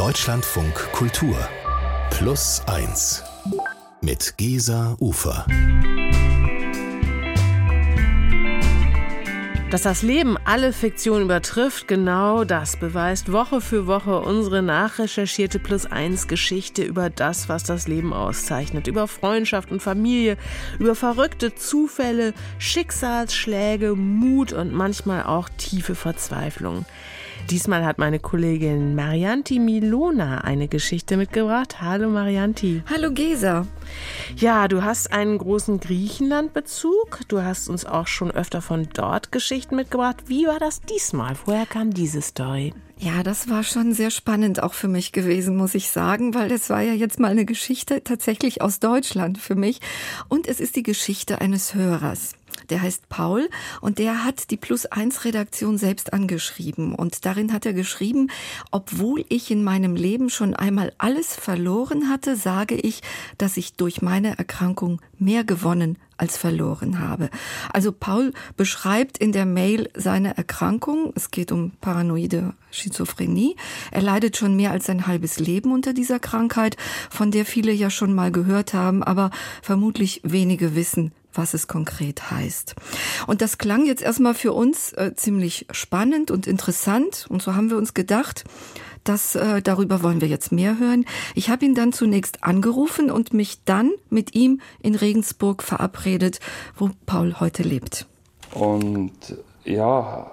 Deutschlandfunk Kultur Plus 1 mit Gesa Ufer. Dass das Leben alle Fiktion übertrifft, genau das beweist Woche für Woche unsere nachrecherchierte Plus 1 Geschichte über das, was das Leben auszeichnet. Über Freundschaft und Familie, über verrückte Zufälle, Schicksalsschläge, Mut und manchmal auch tiefe Verzweiflung. Diesmal hat meine Kollegin Marianti Milona eine Geschichte mitgebracht. Hallo Marianti. Hallo Gesa. Ja, du hast einen großen Griechenland-Bezug. Du hast uns auch schon öfter von dort Geschichten mitgebracht. Wie war das diesmal? Woher kam diese Story? Ja, das war schon sehr spannend auch für mich gewesen, muss ich sagen, weil es war ja jetzt mal eine Geschichte tatsächlich aus Deutschland für mich. Und es ist die Geschichte eines Hörers der heißt Paul und der hat die Plus 1 Redaktion selbst angeschrieben und darin hat er geschrieben, obwohl ich in meinem Leben schon einmal alles verloren hatte, sage ich, dass ich durch meine Erkrankung mehr gewonnen als verloren habe. Also Paul beschreibt in der Mail seine Erkrankung. Es geht um paranoide Schizophrenie. Er leidet schon mehr als ein halbes Leben unter dieser Krankheit, von der viele ja schon mal gehört haben, aber vermutlich wenige wissen, was es konkret heißt. Und das klang jetzt erstmal für uns äh, ziemlich spannend und interessant. Und so haben wir uns gedacht, dass äh, darüber wollen wir jetzt mehr hören. Ich habe ihn dann zunächst angerufen und mich dann mit ihm in Regensburg verabredet, wo Paul heute lebt. Und ja,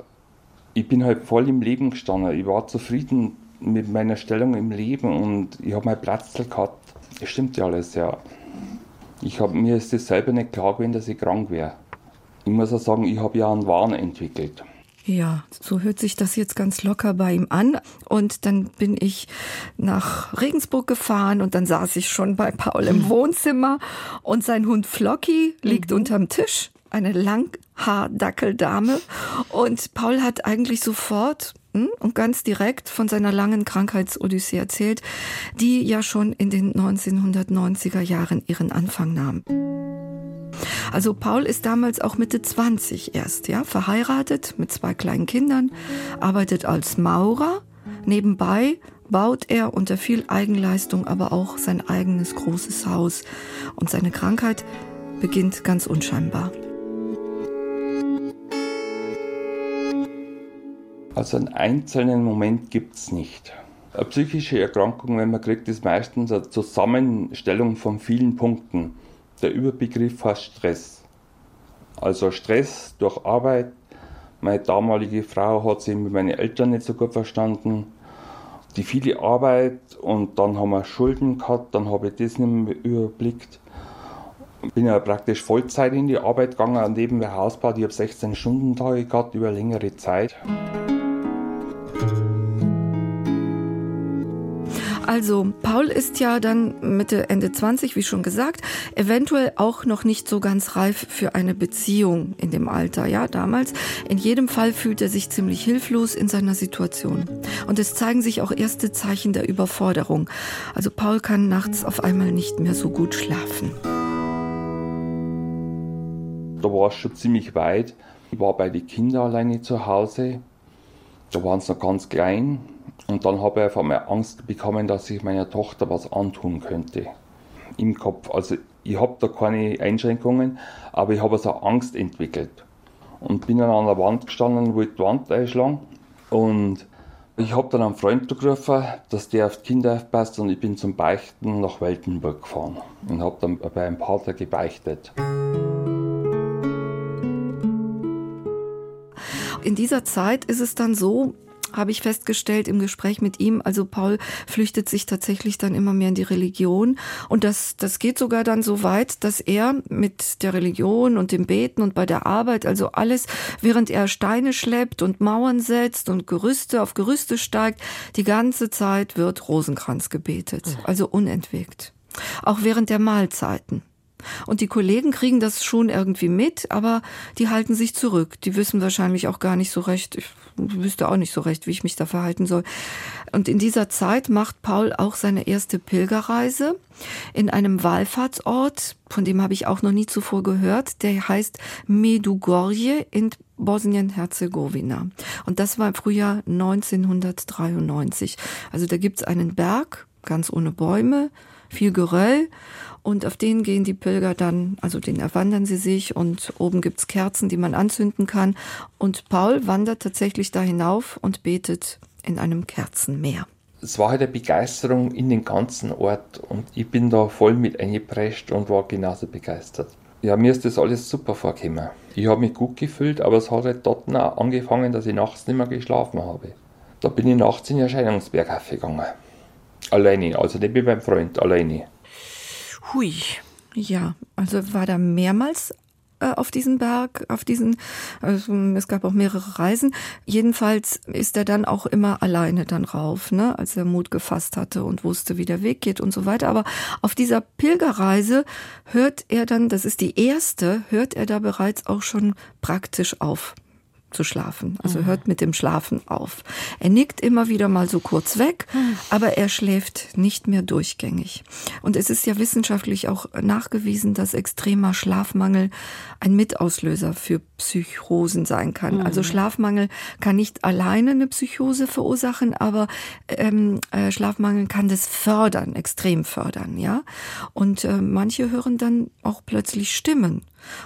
ich bin halt voll im Leben gestanden. Ich war zufrieden mit meiner Stellung im Leben und ich habe meinen Platz gehabt. Das stimmt ja alles, ja. Ich hab, mir ist es selber nicht klar gewesen, dass ich krank wäre. Ich muss auch sagen, ich habe ja einen Wahn entwickelt. Ja, so hört sich das jetzt ganz locker bei ihm an. Und dann bin ich nach Regensburg gefahren und dann saß ich schon bei Paul im Wohnzimmer und sein Hund Flocky liegt mhm. unterm Tisch. Eine Langhaardackeldame. Und Paul hat eigentlich sofort und ganz direkt von seiner langen Krankheitsodyssee erzählt, die ja schon in den 1990er Jahren ihren Anfang nahm. Also Paul ist damals auch Mitte 20 erst, ja, verheiratet mit zwei kleinen Kindern, arbeitet als Maurer. Nebenbei baut er unter viel Eigenleistung aber auch sein eigenes großes Haus und seine Krankheit beginnt ganz unscheinbar. Also einen einzelnen Moment gibt es nicht. Eine psychische Erkrankung, wenn man kriegt, ist meistens eine Zusammenstellung von vielen Punkten. Der Überbegriff heißt Stress. Also Stress durch Arbeit. Meine damalige Frau hat sich mit meinen Eltern nicht so gut verstanden. Die viele Arbeit und dann haben wir Schulden gehabt, dann habe ich das nicht mehr überblickt. Bin ja praktisch Vollzeit in die Arbeit gegangen, neben der Hausbau. Ich habe 16 Stunden Tage gehabt über längere Zeit. Also, Paul ist ja dann Mitte, Ende 20, wie schon gesagt, eventuell auch noch nicht so ganz reif für eine Beziehung in dem Alter, ja, damals. In jedem Fall fühlt er sich ziemlich hilflos in seiner Situation. Und es zeigen sich auch erste Zeichen der Überforderung. Also, Paul kann nachts auf einmal nicht mehr so gut schlafen. Da war es schon ziemlich weit. Ich war bei den Kindern alleine zu Hause. Da waren sie noch ganz klein. Und dann habe ich einfach mal Angst bekommen, dass ich meiner Tochter was antun könnte. Im Kopf. Also ich habe da keine Einschränkungen, aber ich habe so also Angst entwickelt. Und bin dann an der Wand gestanden und wollte die Wand einschlagen. Und ich habe dann einen Freund gerufen, dass der auf die Kinder aufpasst und ich bin zum Beichten nach Weltenburg gefahren und habe dann bei einem Pater gebeichtet. In dieser Zeit ist es dann so, habe ich festgestellt im Gespräch mit ihm. Also Paul flüchtet sich tatsächlich dann immer mehr in die Religion. Und das, das geht sogar dann so weit, dass er mit der Religion und dem Beten und bei der Arbeit, also alles, während er Steine schleppt und Mauern setzt und Gerüste auf Gerüste steigt, die ganze Zeit wird Rosenkranz gebetet. Also unentwegt. Auch während der Mahlzeiten. Und die Kollegen kriegen das schon irgendwie mit, aber die halten sich zurück. Die wissen wahrscheinlich auch gar nicht so recht, ich wüsste auch nicht so recht, wie ich mich da verhalten soll. Und in dieser Zeit macht Paul auch seine erste Pilgerreise in einem Wallfahrtsort, von dem habe ich auch noch nie zuvor gehört, der heißt Medugorje in Bosnien-Herzegowina. Und das war im Frühjahr 1993. Also da gibt's einen Berg, ganz ohne Bäume, viel Geröll und auf den gehen die Pilger dann, also den erwandern sie sich und oben gibt's Kerzen, die man anzünden kann. Und Paul wandert tatsächlich da hinauf und betet in einem Kerzenmeer. Es war halt eine Begeisterung in den ganzen Ort und ich bin da voll mit eingeprescht und war genauso begeistert. Ja, mir ist das alles super vorgekommen. Ich habe mich gut gefühlt, aber es hat halt dort auch angefangen, dass ich nachts nicht mehr geschlafen habe. Da bin ich nachts in den Erscheinungsberg aufgegangen. Alleine, also nicht mit meinem Freund, alleine. Hui. Ja, also war da mehrmals äh, auf diesen Berg, auf diesen, also es gab auch mehrere Reisen. Jedenfalls ist er dann auch immer alleine dann rauf, ne, als er Mut gefasst hatte und wusste, wie der Weg geht und so weiter. Aber auf dieser Pilgerreise hört er dann, das ist die erste, hört er da bereits auch schon praktisch auf zu schlafen. Also hört mit dem Schlafen auf. Er nickt immer wieder mal so kurz weg, aber er schläft nicht mehr durchgängig. Und es ist ja wissenschaftlich auch nachgewiesen, dass extremer Schlafmangel ein Mitauslöser für Psychosen sein kann. Also Schlafmangel kann nicht alleine eine Psychose verursachen, aber ähm, äh, Schlafmangel kann das fördern, extrem fördern, ja. Und äh, manche hören dann auch plötzlich Stimmen.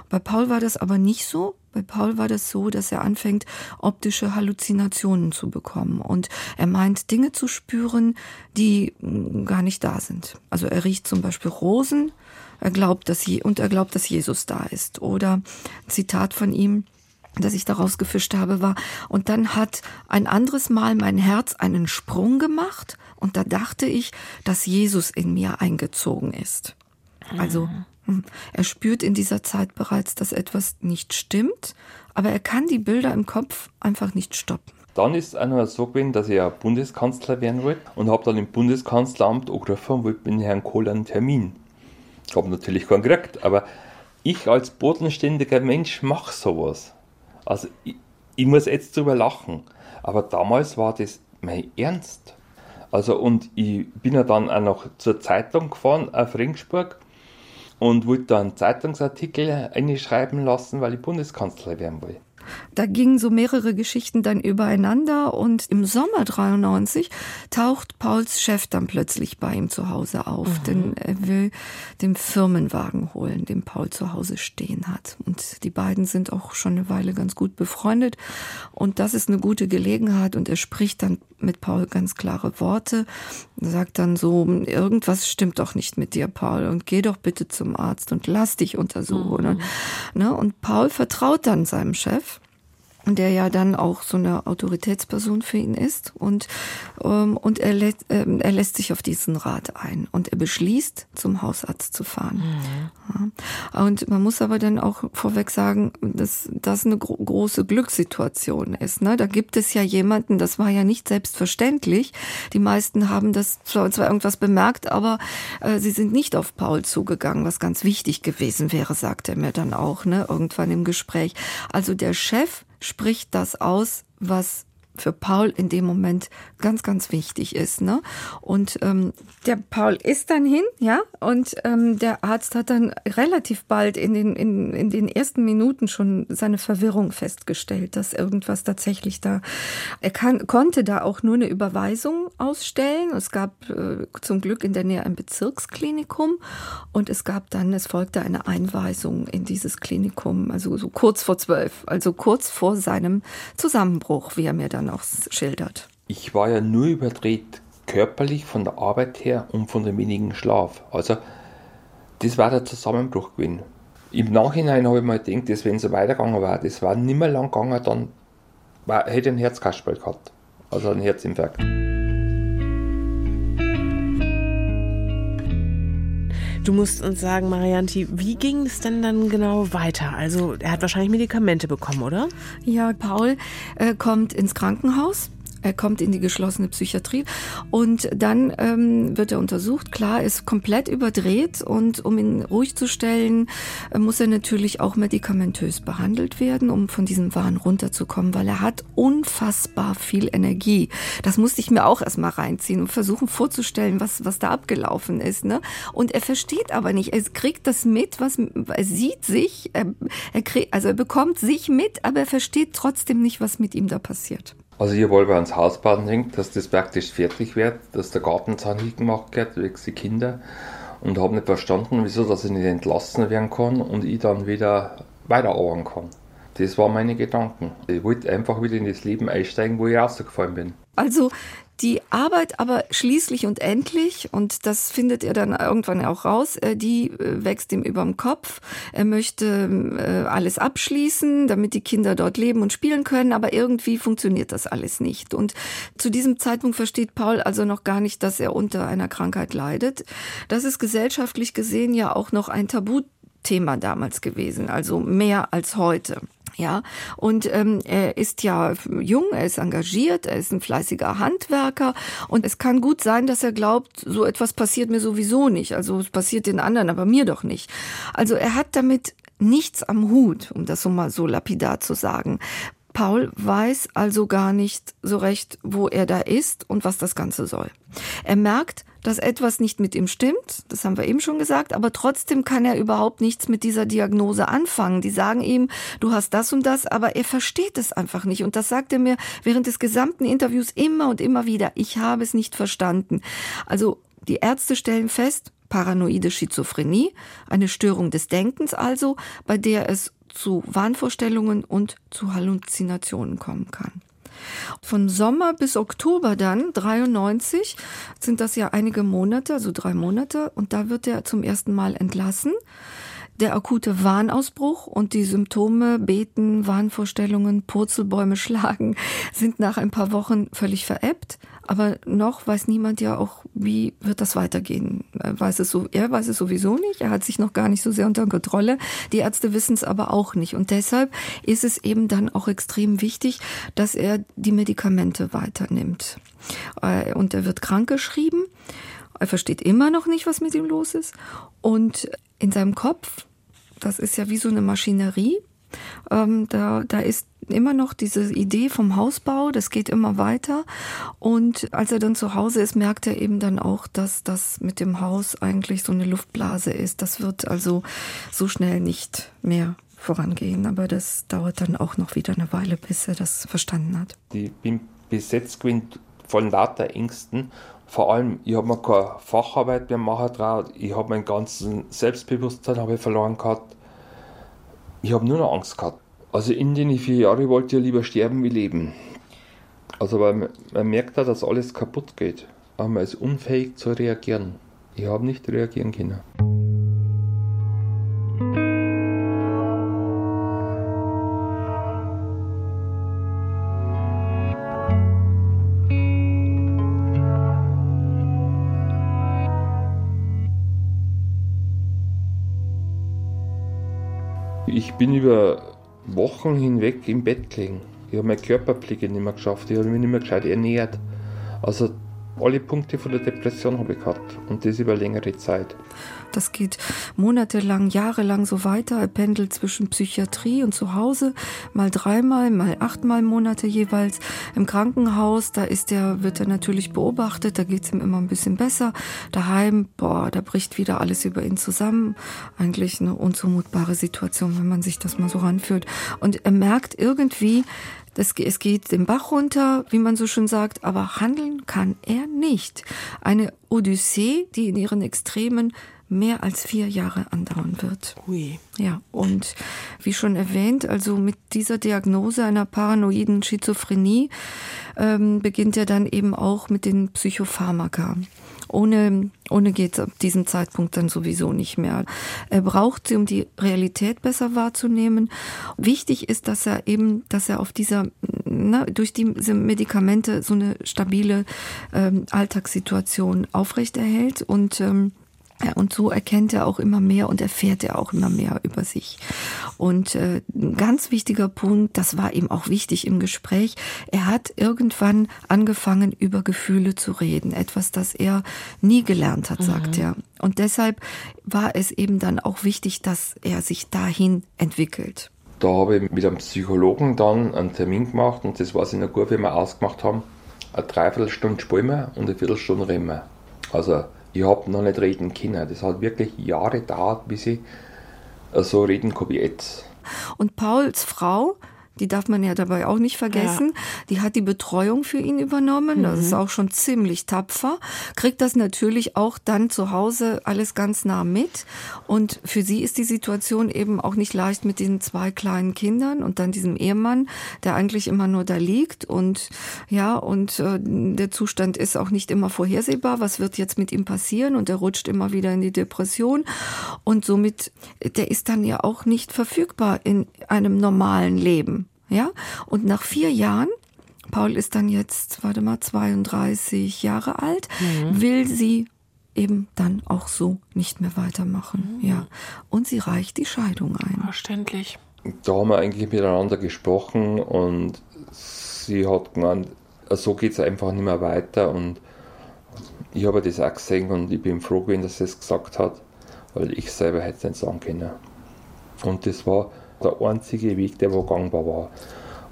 Bei Paul war das aber nicht so. Bei Paul war das so, dass er anfängt, optische Halluzinationen zu bekommen. Und er meint, Dinge zu spüren, die mm, gar nicht da sind. Also er riecht zum Beispiel Rosen, er glaubt, dass je, und er glaubt, dass Jesus da ist. Oder Zitat von ihm, das ich daraus gefischt habe, war, und dann hat ein anderes Mal mein Herz einen Sprung gemacht und da dachte ich, dass Jesus in mir eingezogen ist. Also hm, er spürt in dieser Zeit bereits, dass etwas nicht stimmt, aber er kann die Bilder im Kopf einfach nicht stoppen. Dann ist es noch so gewesen, dass ich ja Bundeskanzler werden wollte und habe dann im Bundeskanzleramt angerufen und wollte mit Herrn Kohl einen Termin. Ich habe natürlich keinen gekriegt, aber ich als bodenständiger Mensch mache sowas. Also ich, ich muss jetzt drüber lachen, aber damals war das mein Ernst. Also und ich bin ja dann auch noch zur Zeitung gefahren auf Ringsburg und wollte da einen Zeitungsartikel einschreiben lassen, weil ich Bundeskanzler werden will. Da gingen so mehrere Geschichten dann übereinander und im Sommer 93 taucht Pauls Chef dann plötzlich bei ihm zu Hause auf, mhm. denn er will den Firmenwagen holen, den Paul zu Hause stehen hat. Und die beiden sind auch schon eine Weile ganz gut befreundet und das ist eine gute Gelegenheit und er spricht dann mit Paul ganz klare Worte, sagt dann so, irgendwas stimmt doch nicht mit dir, Paul, und geh doch bitte zum Arzt und lass dich untersuchen. Mhm. Ne? Und Paul vertraut dann seinem Chef der ja dann auch so eine Autoritätsperson für ihn ist. Und ähm, und er, lä äh, er lässt sich auf diesen Rat ein. Und er beschließt zum Hausarzt zu fahren. Mhm. ja. und man muss aber dann auch vorweg sagen dass das eine gro große Glückssituation ist ne? Da gibt es ja jemanden das war ja nicht selbstverständlich. Die meisten haben das zwar, zwar irgendwas bemerkt aber äh, sie sind nicht auf Paul zugegangen was ganz wichtig gewesen wäre sagt er mir dann auch ne irgendwann im Gespräch. Also der Chef spricht das aus, was für Paul in dem Moment ganz, ganz wichtig ist. Ne? Und ähm, der Paul ist dann hin, ja, und ähm, der Arzt hat dann relativ bald in den, in, in den ersten Minuten schon seine Verwirrung festgestellt, dass irgendwas tatsächlich da, er kann, konnte da auch nur eine Überweisung ausstellen. Es gab äh, zum Glück in der Nähe ein Bezirksklinikum und es gab dann, es folgte eine Einweisung in dieses Klinikum, also so kurz vor zwölf, also kurz vor seinem Zusammenbruch, wie er mir dann auch schildert. Ich war ja nur überdreht, körperlich von der Arbeit her und von dem wenigen Schlaf. Also, das war der Zusammenbruch gewesen. Im Nachhinein habe ich mir gedacht, dass wenn es so weitergegangen war, das war nicht mehr lang gegangen, dann war, hätte ich ein Herzkasperl gehabt. Also ein Herzinfarkt. Du musst uns sagen, Marianti, wie ging es denn dann genau weiter? Also er hat wahrscheinlich Medikamente bekommen, oder? Ja, Paul äh, kommt ins Krankenhaus Er kommt in die geschlossene Psychiatrie und dann ähm, wird er untersucht. Klar, ist komplett überdreht und um ihn ruhig zu stellen, äh, muss er natürlich auch medikamentös behandelt werden, um von diesem Wahn runterzukommen, weil er hat unfassbar viel Energie. Das musste ich mir auch erstmal reinziehen und versuchen vorzustellen, was, was da abgelaufen ist. Ne? Und er versteht aber nicht. Er kriegt das mit, was er sieht sich, er, er kriegt, also er bekommt sich mit, aber er versteht trotzdem nicht, was mit ihm da passiert. Also wollen wir ans Haus bauen denken, dass das praktisch fertig wird, dass der Gartenzaun hingemacht wird, wegen die Kinder. Und habe nicht verstanden, wieso dass ich nicht entlassen werden kann und ich dann wieder weiterarbeiten kann. Das waren meine Gedanken. Ich wollte einfach wieder in das Leben einsteigen, wo ich rausgefallen bin. Also die Arbeit aber schließlich und endlich, und das findet er dann irgendwann auch raus, äh, die äh, wächst ihm überm Kopf. Er möchte äh, alles abschließen, damit die Kinder dort leben und spielen können, aber irgendwie funktioniert das alles nicht. Und zu diesem Zeitpunkt versteht Paul also noch gar nicht, dass er unter einer Krankheit leidet. Das ist gesellschaftlich gesehen ja auch noch ein Tabuthema damals gewesen, also mehr als heute. Ja, und ähm, er ist ja jung, er ist engagiert, er ist ein fleißiger Handwerker und es kann gut sein, dass er glaubt, so etwas passiert mir sowieso nicht. Also es passiert den anderen, aber mir doch nicht. Also er hat damit nichts am Hut, um das so mal so lapidar zu sagen. Paul weiß also gar nicht so recht, wo er da ist und was das Ganze soll. Er merkt, dass etwas nicht mit ihm stimmt, das haben wir eben schon gesagt, aber trotzdem kann er überhaupt nichts mit dieser Diagnose anfangen. Die sagen ihm, du hast das und das, aber er versteht es einfach nicht. Und das sagt er mir während des gesamten Interviews immer und immer wieder. Ich habe es nicht verstanden. Also die Ärzte stellen fest, paranoide Schizophrenie, eine Störung des Denkens also, bei der es zu Wahnvorstellungen und zu Halluzinationen kommen kann. Von Sommer bis Oktober dann, 93, sind das ja einige Monate, also drei Monate, und da wird er zum ersten Mal entlassen. Der akute Wahnausbruch und die Symptome, Beten, Wahnvorstellungen, Purzelbäume schlagen, sind nach ein paar Wochen völlig verebbt. Aber noch weiß niemand ja auch, wie wird das weitergehen. Er weiß es, so, er weiß es sowieso nicht. Er hat sich noch gar nicht so sehr unter Kontrolle. Die Ärzte wissen es aber auch nicht. Und deshalb ist es eben dann auch extrem wichtig, dass er die Medikamente weiternimmt. Äh, und er wird krankgeschrieben. Er versteht immer noch nicht, was mit ihm los ist. Und in seinem Kopf, das ist ja wie so eine Maschinerie, ähm, da, da ist immer noch diese Idee vom Hausbau, das geht immer weiter. Und als er dann zu Hause ist, merkt er eben dann auch, dass das mit dem Haus eigentlich so eine Luftblase ist. Das wird also so schnell nicht mehr vorangehen. Aber das dauert dann auch noch wieder eine Weile, bis er das verstanden hat. Ich bin besetzt von lauter Ängsten. Vor allem, ich habe mir keine Facharbeit mehr machen traut. Ich habe mein ganzes Selbstbewusstsein ich verloren gehabt. Ich habe nur noch Angst gehabt. Also in den vier Jahren wollte ich lieber sterben wie leben. Also weil man, man merkt da, dass alles kaputt geht. Aber man ist unfähig zu reagieren. Ich habe nicht reagieren können. Ich bin über Wochen hinweg im Bett gelegen. Ich habe meine Körperpflege nicht mehr geschafft, ich habe mich nicht mehr gescheit ernährt. Also alle Punkte von der Depression habe ich gehabt und das über längere Zeit. Das geht monatelang, jahrelang so weiter. Er pendelt zwischen Psychiatrie und zu Hause, mal dreimal, mal achtmal Monate jeweils. Im Krankenhaus, da ist er, wird er natürlich beobachtet, da geht es ihm immer ein bisschen besser. Daheim, boah, da bricht wieder alles über ihn zusammen. Eigentlich eine unzumutbare Situation, wenn man sich das mal so ranfühlt. Und er merkt irgendwie, das, es geht den Bach runter, wie man so schön sagt, aber handeln kann er nicht. Eine Odyssee, die in ihren Extremen mehr als vier Jahre andauern wird. Ui. Ja, und wie schon erwähnt, also mit dieser Diagnose einer paranoiden Schizophrenie ähm, beginnt er dann eben auch mit den Psychopharmaka. Ohne, ohne geht es ab diesem Zeitpunkt dann sowieso nicht mehr. Er braucht sie, um die Realität besser wahrzunehmen. Wichtig ist, dass er eben, dass er auf dieser, na, durch diese Medikamente so eine stabile ähm, Alltagssituation aufrechterhält und ähm, ja, und so erkennt er auch immer mehr und erfährt er auch immer mehr über sich. Und äh, ein ganz wichtiger Punkt, das war ihm auch wichtig im Gespräch, er hat irgendwann angefangen, über Gefühle zu reden. Etwas, das er nie gelernt hat, sagt mhm. er. Und deshalb war es eben dann auch wichtig, dass er sich dahin entwickelt. Da habe ich mit einem Psychologen dann einen Termin gemacht und das war es in der gut, wie wir ausgemacht haben. Eine Dreiviertelstunde spielen wir und eine Viertelstunde reden wir. Also ich habe noch nicht reden können. Das hat wirklich Jahre gedauert, bis ich so reden wie jetzt. Und Pauls Frau, die darf man ja dabei auch nicht vergessen. Ja. Die hat die Betreuung für ihn übernommen. Mhm. Das ist auch schon ziemlich tapfer. Kriegt das natürlich auch dann zu Hause alles ganz nah mit. Und für sie ist die Situation eben auch nicht leicht mit den zwei kleinen Kindern und dann diesem Ehemann, der eigentlich immer nur da liegt. Und ja, und äh, der Zustand ist auch nicht immer vorhersehbar. Was wird jetzt mit ihm passieren? Und er rutscht immer wieder in die Depression. Und somit, der ist dann ja auch nicht verfügbar in einem normalen Leben. Ja, und nach vier Jahren Paul ist dann jetzt, warte mal, 32 Jahre alt, mhm. will sie eben dann auch so nicht mehr weitermachen. Mhm. Ja. Und sie reicht die Scheidung ein. Verständlich. Da haben wir eigentlich miteinander gesprochen und sie hat gemeint, so geht es einfach nicht mehr weiter und ich habe das auch gesehen und ich bin froh gewesen, dass sie es gesagt hat, weil ich selber hätte es nicht sagen können. Und das war der einzige Weg, der wo gangbar war.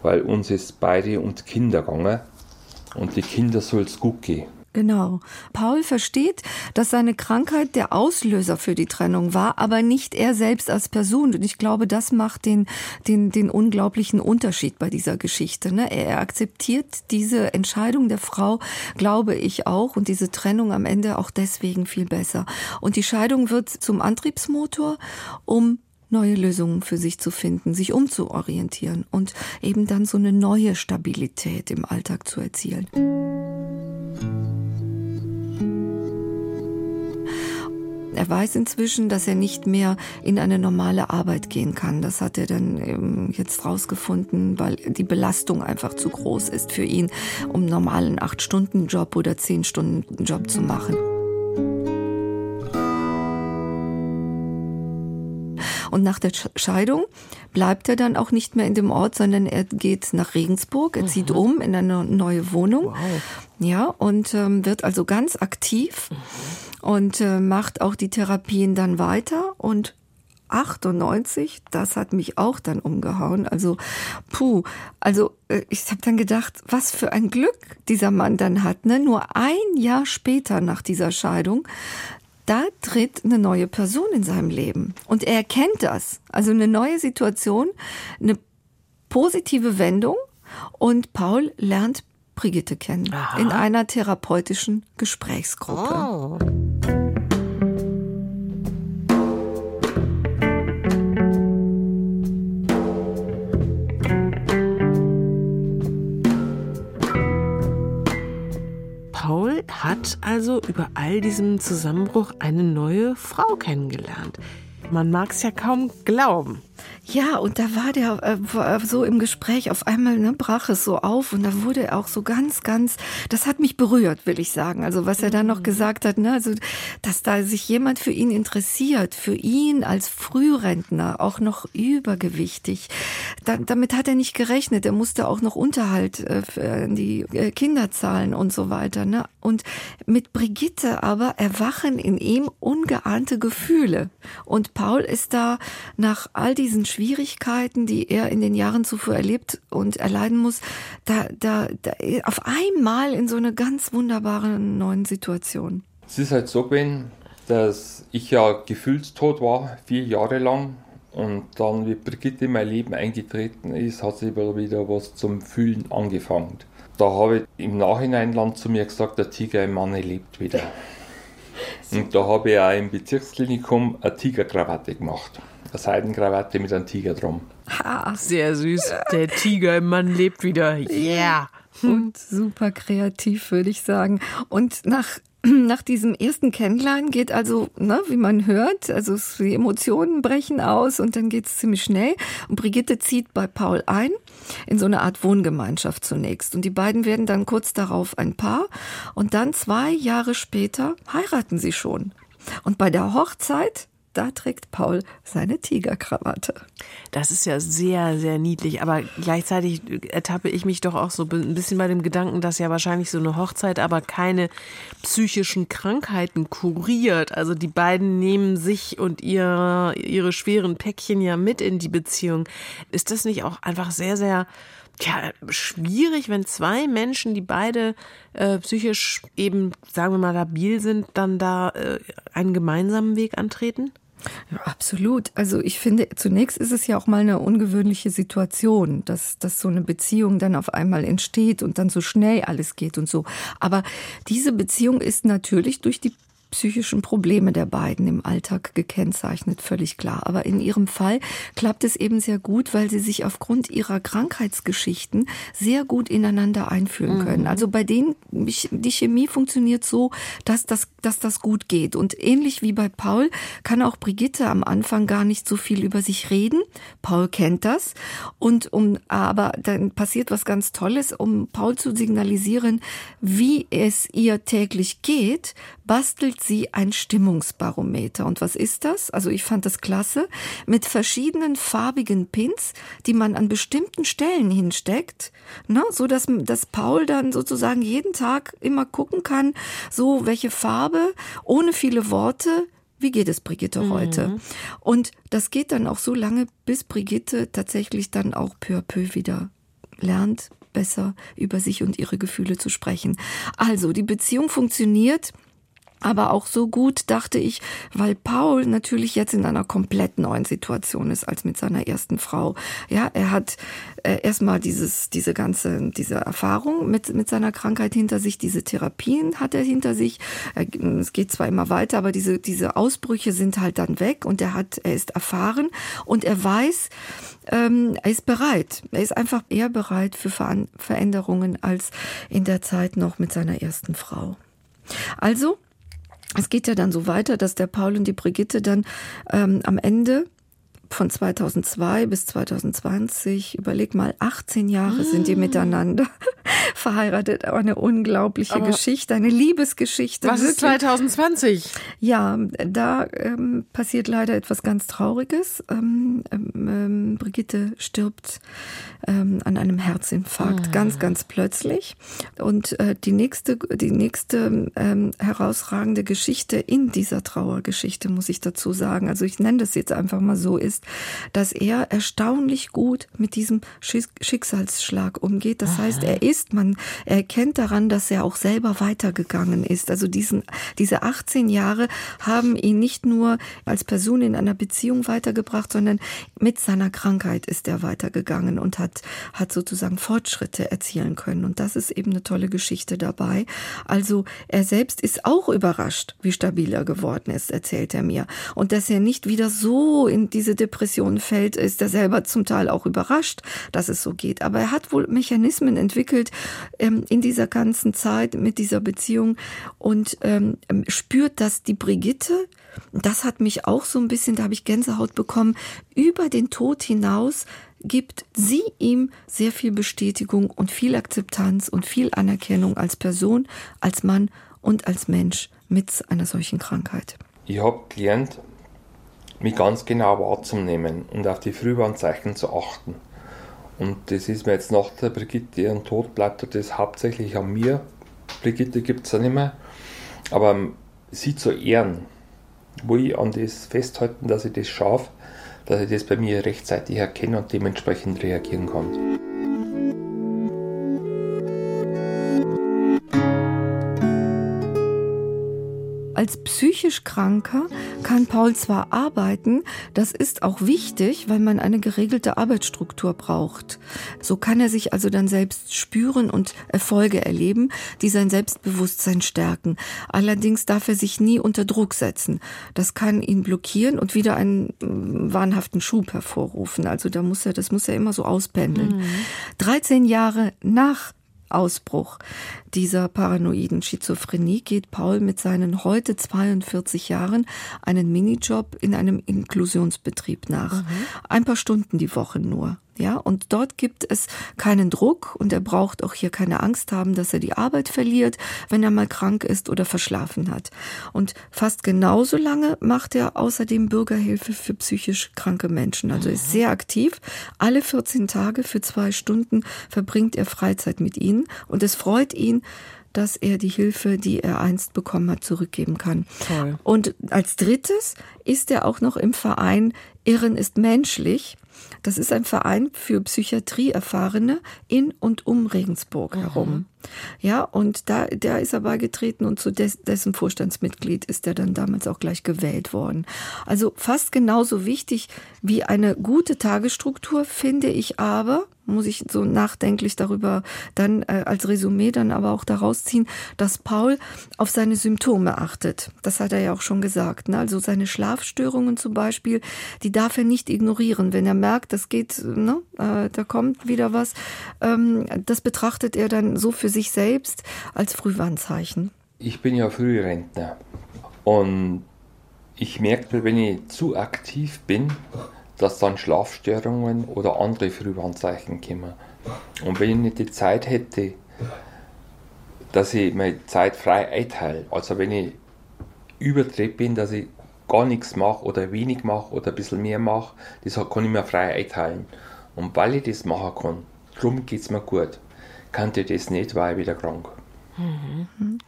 Weil uns ist beide und Kinder gegangen und die Kinder soll es gut gehen. Genau. Paul versteht, dass seine Krankheit der Auslöser für die Trennung war, aber nicht er selbst als Person. Und ich glaube, das macht den, den, den unglaublichen Unterschied bei dieser Geschichte. Ne? Er akzeptiert diese Entscheidung der Frau, glaube ich auch, und diese Trennung am Ende auch deswegen viel besser. Und die Scheidung wird zum Antriebsmotor, um neue Lösungen für sich zu finden, sich umzuorientieren und eben dann so eine neue Stabilität im Alltag zu erzielen. Er weiß inzwischen, dass er nicht mehr in eine normale Arbeit gehen kann. Das hat er dann jetzt rausgefunden, weil die Belastung einfach zu groß ist für ihn, um einen normalen 8-Stunden-Job oder 10-Stunden-Job zu machen. Und nach der Scheidung bleibt er dann auch nicht mehr in dem Ort, sondern er geht nach Regensburg, er zieht mhm. um in eine neue Wohnung. Wow. Ja, und ähm, wird also ganz aktiv mhm. und äh, macht auch die Therapien dann weiter und 98, das hat mich auch dann umgehauen. Also, puh, also äh, ich habe dann gedacht, was für ein Glück dieser Mann dann hat. Ne? Nur ein Jahr später nach dieser Scheidung da tritt eine neue Person in seinem Leben. Und er erkennt das. Also eine neue Situation, eine positive Wendung. Und Paul lernt Brigitte kennen Aha. in einer therapeutischen Gesprächsgruppe. Oh. Hat also über all diesem Zusammenbruch eine neue Frau kennengelernt. Man mag es ja kaum glauben. Ja, und da war der äh, so im Gespräch, auf einmal ne, brach es so auf und da wurde er auch so ganz, ganz, das hat mich berührt, will ich sagen. Also was er dann noch mhm. gesagt hat, ne, also dass da sich jemand für ihn interessiert, für ihn als Frührentner, auch noch übergewichtig. Da, damit hat er nicht gerechnet. Er musste auch noch Unterhalt äh, für die äh, Kinder zahlen und so weiter. Ne? Und mit Brigitte aber erwachen in ihm ungeahnte Gefühle. Und Paul ist da nach all diesen Schwierigkeiten, die er in den Jahren zuvor erlebt und erleiden muss, da, da, da auf einmal in so eine ganz wunderbare neuen Situation. Es ist halt so gewesen, dass ich ja gefühlstot war, vier Jahre lang. Und dann, wie Brigitte in mein Leben eingetreten ist, hat sie wieder was zum Fühlen angefangen. Da habe ich im Nachhinein dann zu mir gesagt, der Tiger im Manne lebt wieder. Und da habe ich auch im Bezirksklinikum eine Tigerkrawatte gemacht. Eine Seidenkrawatte mit einem Tiger drum. Ha, sehr süß. Der Tiger im Mann lebt wieder. Yeah. Und super kreativ, würde ich sagen. Und nach nach diesem ersten Kennenlernen geht also, ne, wie man hört, also die Emotionen brechen aus und dann geht es ziemlich schnell. Und Brigitte zieht bei Paul ein in so eine Art Wohngemeinschaft zunächst. Und die beiden werden dann kurz darauf ein Paar und dann zwei Jahre später heiraten sie schon. Und bei der Hochzeit da trägt Paul seine Tigerkrawatte. Das ist ja sehr, sehr niedlich. Aber gleichzeitig ertappe ich mich doch auch so ein bisschen bei dem Gedanken, dass ja wahrscheinlich so eine Hochzeit aber keine psychischen Krankheiten kuriert. Also die beiden nehmen sich und ihre, ihre schweren Päckchen ja mit in die Beziehung. Ist das nicht auch einfach sehr, sehr ja, schwierig, wenn zwei Menschen, die beide äh, psychisch eben, sagen wir mal, labil sind, dann da äh, einen gemeinsamen Weg antreten? Ja, absolut. Also ich finde, zunächst ist es ja auch mal eine ungewöhnliche Situation, dass, dass so eine Beziehung dann auf einmal entsteht und dann so schnell alles geht und so. Aber diese Beziehung ist natürlich durch die psychischen Probleme der beiden im Alltag gekennzeichnet, völlig klar. Aber in ihrem Fall klappt es eben sehr gut, weil sie sich aufgrund ihrer Krankheitsgeschichten sehr gut ineinander einfühlen mhm. können. Also bei denen, die Chemie funktioniert so, dass das, dass das gut geht. Und ähnlich wie bei Paul kann auch Brigitte am Anfang gar nicht so viel über sich reden. Paul kennt das. Und um, aber dann passiert was ganz Tolles, um Paul zu signalisieren, wie es ihr täglich geht, bastelt sie ein Stimmungsbarometer. Und was ist das? Also ich fand das klasse. Mit verschiedenen farbigen Pins, die man an bestimmten Stellen hinsteckt, ne, so dass, dass Paul dann sozusagen jeden Tag immer gucken kann, so welche Farbe, ohne viele Worte, wie geht es Brigitte mhm. heute? Und das geht dann auch so lange, bis Brigitte tatsächlich dann auch peu à peu wieder lernt, besser über sich und ihre Gefühle zu sprechen. Also, die Beziehung funktioniert aber auch so gut, dachte ich, weil Paul natürlich jetzt in einer komplett neuen Situation ist als mit seiner ersten Frau. Ja, er hat äh, erstmal dieses, diese ganze, diese Erfahrung mit, mit seiner Krankheit hinter sich, diese Therapien hat er hinter sich. Er, es geht zwar immer weiter, aber diese, diese Ausbrüche sind halt dann weg und er hat, er ist erfahren und er weiß, ähm, er ist bereit. Er ist einfach eher bereit für Veränderungen als in der Zeit noch mit seiner ersten Frau. Also, es geht ja dann so weiter, dass der Paul und die Brigitte dann ähm, am Ende von 2002 bis 2020, überleg mal, 18 Jahre sind die ah. miteinander verheiratet. Aber eine unglaubliche Aber Geschichte, eine Liebesgeschichte. Was wirklich. ist 2020? Ja, da ähm, passiert leider etwas ganz Trauriges. Ähm, ähm, ähm Brigitte stirbt ähm, an einem Herzinfarkt, mhm. ganz, ganz plötzlich. Und äh, die nächste, die nächste ähm, herausragende Geschichte in dieser Trauergeschichte, muss ich dazu sagen, also ich nenne das jetzt einfach mal so, ist, dass er erstaunlich gut mit diesem Schicksalsschlag umgeht. Das Aha. heißt, er ist, man erkennt daran, dass er auch selber weitergegangen ist. Also diesen, diese 18 Jahre haben ihn nicht nur als Person in einer Beziehung weitergebracht, sondern mit seiner Krankheit ist er weitergegangen und hat, hat sozusagen Fortschritte erzielen können. Und das ist eben eine tolle Geschichte dabei. Also er selbst ist auch überrascht, wie stabil er geworden ist, erzählt er mir. Und dass er nicht wieder so in diese Depression fällt, ist er selber zum Teil auch überrascht, dass es so geht. Aber er hat wohl Mechanismen entwickelt ähm, in dieser ganzen Zeit mit dieser Beziehung und ähm, spürt, dass die Brigitte, das hat mich auch so ein bisschen, da habe ich Gänsehaut bekommen, über den Tod hinaus gibt sie ihm sehr viel Bestätigung und viel Akzeptanz und viel Anerkennung als Person, als Mann und als Mensch mit einer solchen Krankheit. Habe gelernt, mich ganz genau wahrzunehmen und auf die Frühwarnzeichen zu achten. Und das ist mir jetzt nach der Brigitte ihren Tod bleibt das hauptsächlich an mir. Brigitte gibt es ja nicht mehr. Aber sie zu ehren, wo ich an das festhalten, dass ich das schaffe, dass ich das bei mir rechtzeitig erkenne und dementsprechend reagieren kann. Als psychisch Kranker kann Paul zwar arbeiten, das ist auch wichtig, weil man eine geregelte Arbeitsstruktur braucht. So kann er sich also dann selbst spüren und Erfolge erleben, die sein Selbstbewusstsein stärken. Allerdings darf er sich nie unter Druck setzen. Das kann ihn blockieren und wieder einen mm, wahnhaften Schub hervorrufen. Also da muss er, das muss er immer so auspendeln. Mhm. 13 Jahre nach Ausbruch dieser paranoiden Schizophrenie geht Paul mit seinen heute 42 Jahren einen Minijob in einem Inklusionsbetrieb nach. Mhm. Ein paar Stunden die Woche nur. Ja, und dort gibt es keinen Druck und er braucht auch hier keine Angst haben, dass er die Arbeit verliert, wenn er mal krank ist oder verschlafen hat. Und fast genauso lange macht er außerdem Bürgerhilfe für psychisch kranke Menschen. Also ist sehr aktiv. Alle 14 Tage für zwei Stunden verbringt er Freizeit mit ihnen und es freut ihn, dass er die Hilfe, die er einst bekommen hat, zurückgeben kann. Toll. Und als drittes ist er auch noch im Verein Irren ist menschlich. Das ist ein Verein für Psychiatrieerfahrene in und um Regensburg mhm. herum. Ja, und da, der ist er beigetreten und zu des, dessen Vorstandsmitglied ist er dann damals auch gleich gewählt worden. Also fast genauso wichtig wie eine gute Tagesstruktur finde ich aber, muss ich so nachdenklich darüber dann äh, als Resümee dann aber auch daraus ziehen, dass Paul auf seine Symptome achtet. Das hat er ja auch schon gesagt. Ne? Also seine Schlafstörungen zum Beispiel, die darf er nicht ignorieren. Wenn er merkt, das geht, ne, äh, da kommt wieder was, ähm, das betrachtet er dann so für sich selbst als Frühwarnzeichen. Ich bin ja Frührentner und ich merke, wenn ich zu aktiv bin, dass dann Schlafstörungen oder andere Frühwarnzeichen kommen. Und wenn ich nicht die Zeit hätte, dass ich meine Zeit frei einteile, also wenn ich überdreht bin, dass ich gar nichts mache oder wenig mache oder ein bisschen mehr mache, das kann ich mir frei einteilen. Und weil ich das machen kann, darum geht es mir gut. Kann ich das nicht, war ich wieder krank. Mhm.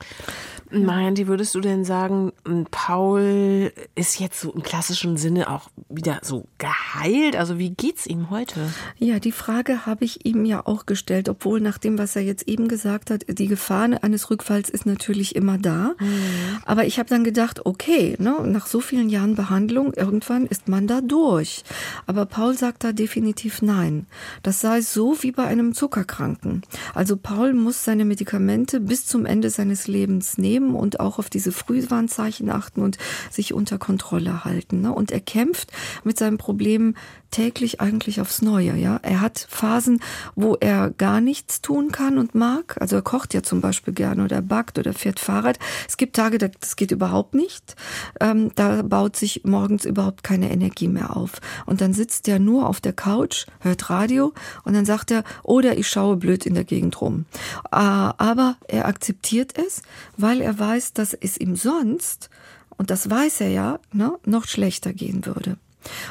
Mandy, würdest du denn sagen, Paul ist jetzt so im klassischen Sinne auch wieder so geheilt? Also wie geht's ihm heute? Ja, die Frage habe ich ihm ja auch gestellt, obwohl nach dem, was er jetzt eben gesagt hat, die Gefahr eines Rückfalls ist natürlich immer da. Mhm. Aber ich habe dann gedacht, okay, ne, nach so vielen Jahren Behandlung, irgendwann ist man da durch. Aber Paul sagt da definitiv nein. Das sei so wie bei einem Zuckerkranken. Also Paul muss seine Medikamente bis zum Ende seines Lebens nehmen nehmen und auch auf diese Frühwarnzeichen achten und sich unter Kontrolle halten. Ne? Und er kämpft mit seinem Problem täglich eigentlich aufs Neue. Ja, er hat Phasen, wo er gar nichts tun kann und mag. Also er kocht ja zum Beispiel gerne oder backt oder fährt Fahrrad. Es gibt Tage, das geht überhaupt nicht. Ähm, da baut sich morgens überhaupt keine Energie mehr auf. Und dann sitzt er nur auf der Couch, hört Radio und dann sagt er, oder ich schaue blöd in der Gegend rum. Äh, aber er akzeptiert es, weil er weiß, dass es ihm sonst, und das weiß er ja, ne, noch schlechter gehen würde.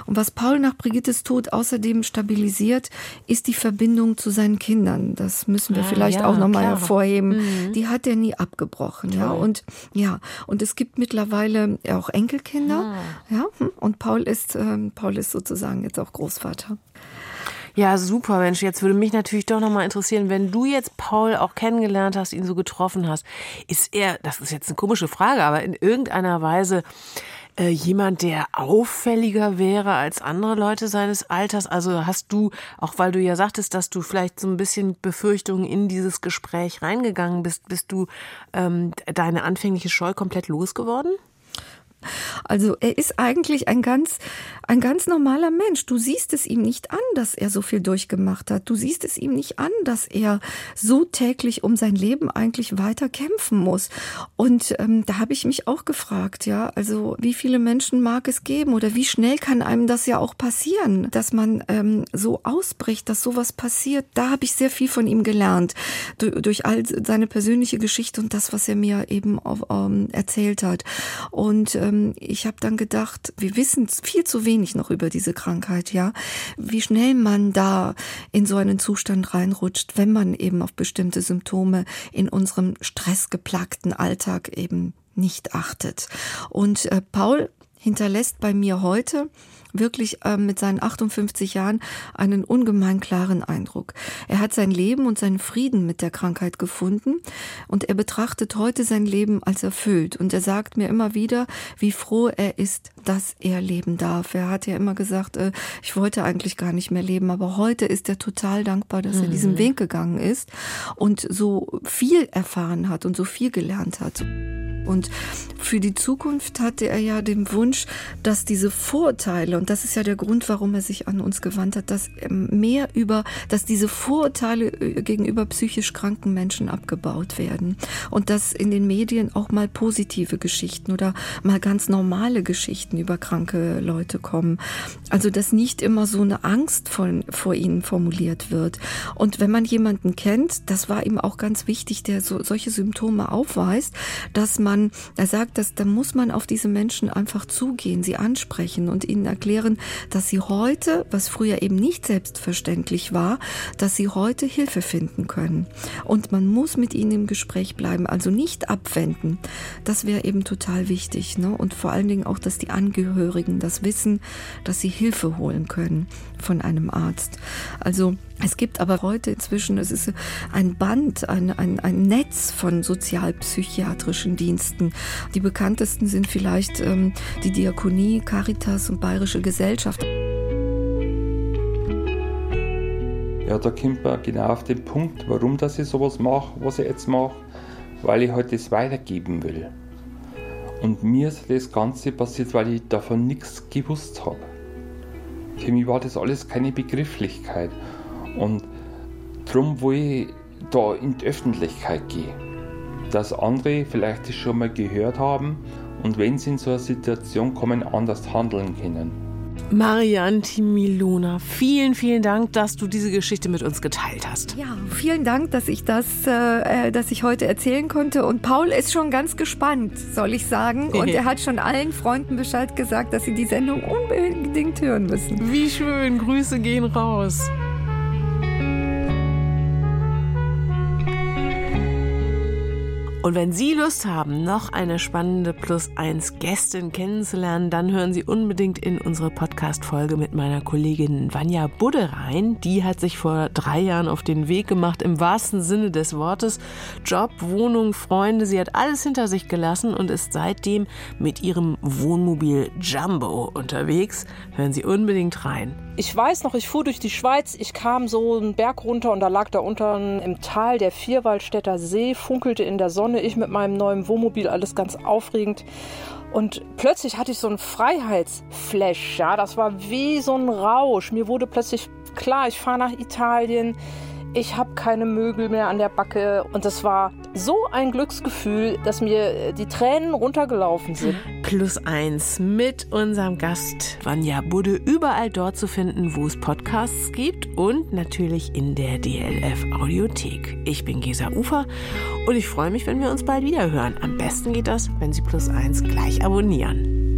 Und was Paul nach Brigittes Tod außerdem stabilisiert, ist die Verbindung zu seinen Kindern. Das müssen wir ah, vielleicht ja, auch nochmal hervorheben. Mhm. Die hat er nie abgebrochen. Toll. Ja, und, ja, und es gibt mittlerweile auch Enkelkinder. Ah. Ja, und Paul ist, äh, Paul ist sozusagen jetzt auch Großvater. Ja, super, Mensch. Jetzt würde mich natürlich doch nochmal interessieren, wenn du jetzt Paul auch kennengelernt hast, ihn so getroffen hast, ist er, das ist jetzt eine komische Frage, aber in irgendeiner Weise äh, jemand, der auffälliger wäre als andere Leute seines Alters? Also hast du, auch weil du ja sagtest, dass du vielleicht so ein bisschen Befürchtungen in dieses Gespräch reingegangen bist, bist du ähm, deine anfängliche Scheu komplett losgeworden? Also er ist eigentlich ein ganz, ein ganz normaler Mensch. Du siehst es ihm nicht an, dass er so viel durchgemacht hat. Du siehst es ihm nicht an, dass er so täglich um sein Leben eigentlich weiter kämpfen muss. Und ähm, da habe ich mich auch gefragt, ja, also wie viele Menschen mag es geben oder wie schnell kann einem das ja auch passieren, dass man ähm, so ausbricht, dass sowas passiert. Da habe ich sehr viel von ihm gelernt durch, durch all seine persönliche Geschichte und das, was er mir eben auf, ähm, erzählt hat. Und äh, ähm, ich habe dann gedacht, wir wissen viel zu wenig noch über diese Krankheit, ja, wie schnell man da in so einen Zustand reinrutscht, wenn man eben auf bestimmte Symptome in unserem stressgeplagten Alltag eben nicht achtet. Und äh, Paul hinterlässt bei mir heute wirklich äh, mit seinen 58 Jahren einen ungemein klaren Eindruck. Er hat sein Leben und seinen Frieden mit der Krankheit gefunden und er betrachtet heute sein Leben als erfüllt. Und er sagt mir immer wieder, wie froh er ist, dass er leben darf. Er hat ja immer gesagt, äh, ich wollte eigentlich gar nicht mehr leben, aber heute ist er total dankbar, dass mhm. er diesen Weg gegangen ist und so viel erfahren hat und so viel gelernt hat. Und für die Zukunft hatte er ja den Wunsch, dass diese Vorurteile, und das ist ja der Grund, warum er sich an uns gewandt hat, dass mehr über, dass diese Vorurteile äh, gegenüber psychisch kranken Menschen abgebaut werden. Und dass in den Medien auch mal positive Geschichten oder mal ganz normale Geschichten über kranke Leute kommen. Also dass nicht immer so eine Angst von, vor ihnen formuliert wird. Und wenn man jemanden kennt, das war ihm auch ganz wichtig, der so, solche Symptome aufweist, dass man, er sagt, dass da muss man auf diese Menschen einfach zugehen, sie ansprechen und ihnen erklären, dass sie heute, was früher eben nicht selbstverständlich war, dass sie heute Hilfe finden können. Und man muss mit ihnen im Gespräch bleiben, also nicht abwenden. Das wäre eben total wichtig. Ne? Und vor allen Dingen auch, dass die Angehörigen das wissen, dass sie Hilfe holen können von einem Arzt. Also es gibt aber heute inzwischen, es ist ein Band, ein, ein, ein Netz von sozialpsychiatrischen Diensten. Die bekanntesten sind vielleicht ähm, die Diakonie, Caritas und Bayerische Gesellschaft. Ja, da kommt man genau auf den Punkt, warum dass ich sowas mache, was ich jetzt mache, weil ich halt das weitergeben will. Und mir ist das Ganze passiert, weil ich davon nichts gewusst habe. Für mich war das alles keine Begrifflichkeit. Und darum wo ich da in die Öffentlichkeit gehe. Dass andere vielleicht das schon mal gehört haben und wenn sie in so eine Situation kommen, anders handeln können. Marianne Timiluna, vielen, vielen Dank, dass du diese Geschichte mit uns geteilt hast. Ja, vielen Dank, dass ich das, äh, äh dass ich heute erzählen konnte. Und Paul ist schon ganz gespannt, soll ich sagen. Und er hat schon allen Freunden Bescheid gesagt, dass sie die Sendung unbedingt hören müssen. Wie schön, Grüße gehen raus. Und wenn Sie Lust haben, noch eine spannende Plus 1 Gästin kennenzulernen, dann hören Sie unbedingt in unsere Podcast-Folge mit meiner Kollegin Vanja Budde rein. Die hat sich vor drei Jahren auf den Weg gemacht, im wahrsten Sinne des Wortes. Job, Wohnung, Freunde, sie hat alles hinter sich gelassen und ist seitdem mit ihrem Wohnmobil Jumbo unterwegs. Hören Sie unbedingt rein. Ich weiß noch, ich fuhr durch die Schweiz, ich kam so einen Berg runter und da lag da unten im Tal der Vierwaldstätter See, funkelte in der Sonne, ich mit meinem neuen Wohnmobil, alles ganz aufregend. Und plötzlich hatte ich so einen Freiheitsflash, ja, das war wie so ein Rausch. Mir wurde plötzlich klar, ich fahre nach Italien, ich habe keine Möbel mehr an der Backe und das war so ein Glücksgefühl, dass mir äh, die Tränen runtergelaufen sind. Plus eins mit unserem Gast Vanja Budde überall dort zu finden, wo es Podcasts gibt und natürlich in der DLF Audiothek. Ich bin Gesa Ufer und ich freue mich, wenn wir uns bald wieder hören. Am besten geht das, wenn Sie Plus eins gleich abonnieren.